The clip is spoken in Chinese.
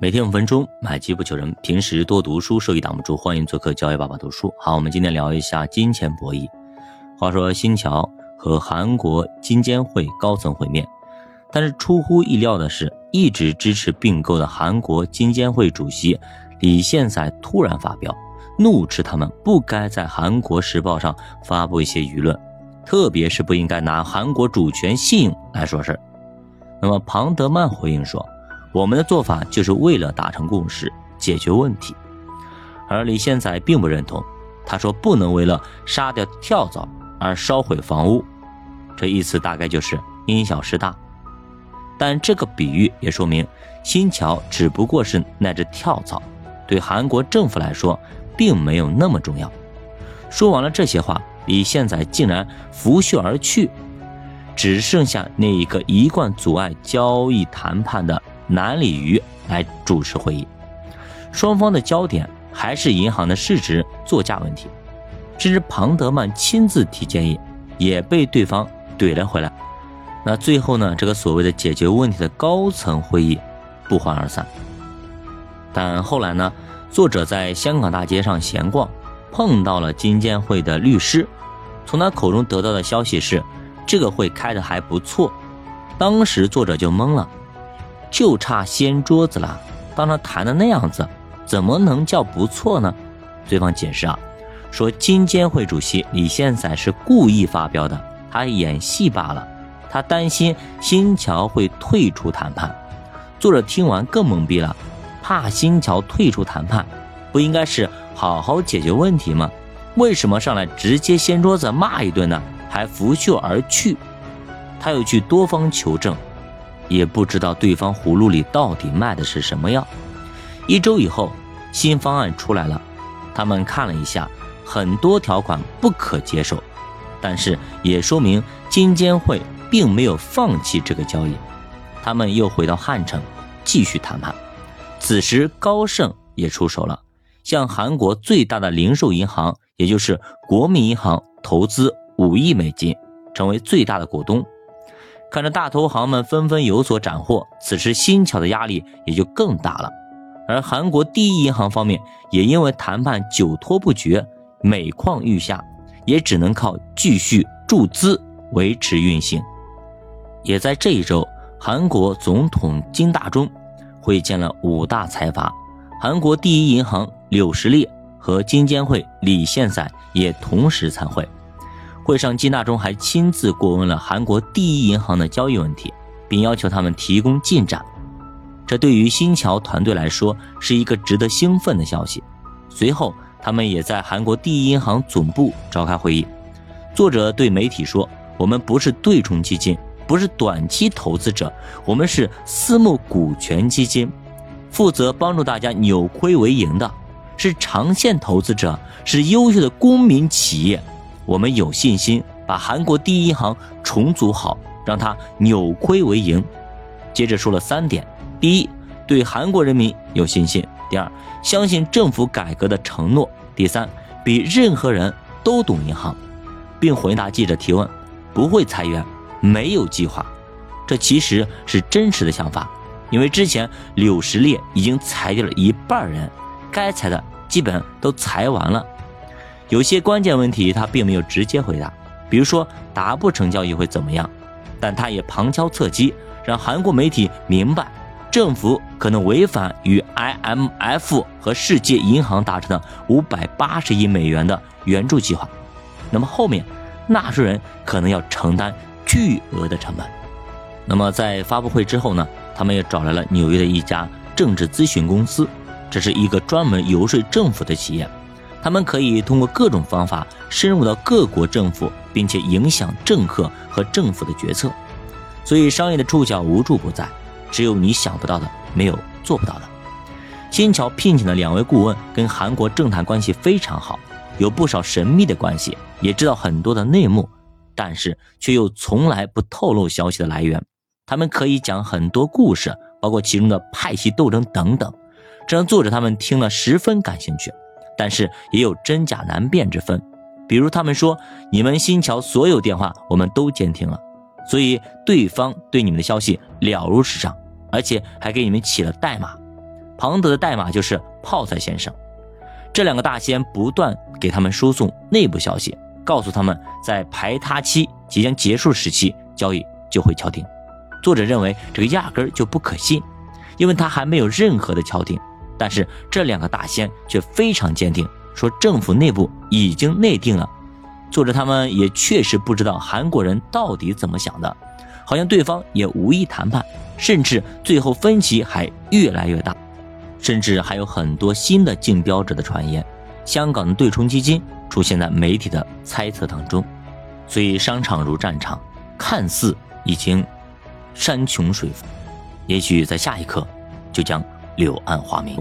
每天五分钟，买机不求人。平时多读书，收益挡不住。欢迎做客教育爸爸读书。好，我们今天聊一下金钱博弈。话说新桥和韩国金监会高层会面，但是出乎意料的是，一直支持并购的韩国金监会主席李宪宰突然发飙，怒斥他们不该在韩国时报上发布一些舆论，特别是不应该拿韩国主权信用来说事儿。那么庞德曼回应说。我们的做法就是为了达成共识，解决问题，而李现宰并不认同。他说：“不能为了杀掉跳蚤而烧毁房屋。”这意思大概就是因小失大。但这个比喻也说明，新桥只不过是那只跳蚤，对韩国政府来说并没有那么重要。说完了这些话，李现宰竟然拂袖而去，只剩下那一个一贯阻碍交易谈判的。南里鱼来主持会议，双方的焦点还是银行的市值、作价问题，甚至庞德曼亲自提建议，也被对方怼了回来。那最后呢？这个所谓的解决问题的高层会议不欢而散。但后来呢？作者在香港大街上闲逛，碰到了金监会的律师，从他口中得到的消息是，这个会开的还不错。当时作者就懵了。就差掀桌子了。当他谈的那样子，怎么能叫不错呢？对方解释啊，说金监会主席李宪宰是故意发飙的，他演戏罢了。他担心新桥会退出谈判。作者听完更懵逼了，怕新桥退出谈判，不应该是好好解决问题吗？为什么上来直接掀桌子骂一顿呢？还拂袖而去？他又去多方求证。也不知道对方葫芦里到底卖的是什么药。一周以后，新方案出来了，他们看了一下，很多条款不可接受，但是也说明金监会并没有放弃这个交易。他们又回到汉城继续谈判。此时高盛也出手了，向韩国最大的零售银行，也就是国民银行投资五亿美金，成为最大的股东。看着大投行们纷纷有所斩获，此时新桥的压力也就更大了。而韩国第一银行方面也因为谈判久拖不决，每况愈下，也只能靠继续注资维持运行。也在这一周，韩国总统金大中会见了五大财阀，韩国第一银行柳实烈和金监会李宪宰也同时参会。会上，金大中还亲自过问了韩国第一银行的交易问题，并要求他们提供进展。这对于新桥团队来说是一个值得兴奋的消息。随后，他们也在韩国第一银行总部召开会议。作者对媒体说：“我们不是对冲基金，不是短期投资者，我们是私募股权基金，负责帮助大家扭亏为盈的，是长线投资者，是优秀的公民企业。”我们有信心把韩国第一银行重组好，让它扭亏为盈。接着说了三点：第一，对韩国人民有信心；第二，相信政府改革的承诺；第三，比任何人都懂银行，并回答记者提问：不会裁员，没有计划。这其实是真实的想法，因为之前柳石烈已经裁掉了一半人，该裁的基本都裁完了。有些关键问题他并没有直接回答，比如说达不成交易会怎么样，但他也旁敲侧击，让韩国媒体明白，政府可能违反与 IMF 和世界银行达成的五百八十亿美元的援助计划。那么后面，纳税人可能要承担巨额的成本。那么在发布会之后呢，他们也找来了纽约的一家政治咨询公司，这是一个专门游说政府的企业。他们可以通过各种方法深入到各国政府，并且影响政客和政府的决策。所以，商业的触角无处不在，只有你想不到的，没有做不到的。新桥聘请的两位顾问跟韩国政坛关系非常好，有不少神秘的关系，也知道很多的内幕，但是却又从来不透露消息的来源。他们可以讲很多故事，包括其中的派系斗争等等，这让作者他们听了十分感兴趣。但是也有真假难辨之分，比如他们说你们新桥所有电话我们都监听了，所以对方对你们的消息了如指掌，而且还给你们起了代码。庞德的代码就是泡菜先生。这两个大仙不断给他们输送内部消息，告诉他们在排他期即将结束时期，交易就会敲定。作者认为这个压根儿就不可信，因为他还没有任何的敲定。但是这两个大仙却非常坚定，说政府内部已经内定了。作者他们也确实不知道韩国人到底怎么想的，好像对方也无意谈判，甚至最后分歧还越来越大，甚至还有很多新的竞标者的传言。香港的对冲基金出现在媒体的猜测当中，所以商场如战场，看似已经山穷水复，也许在下一刻就将柳暗花明。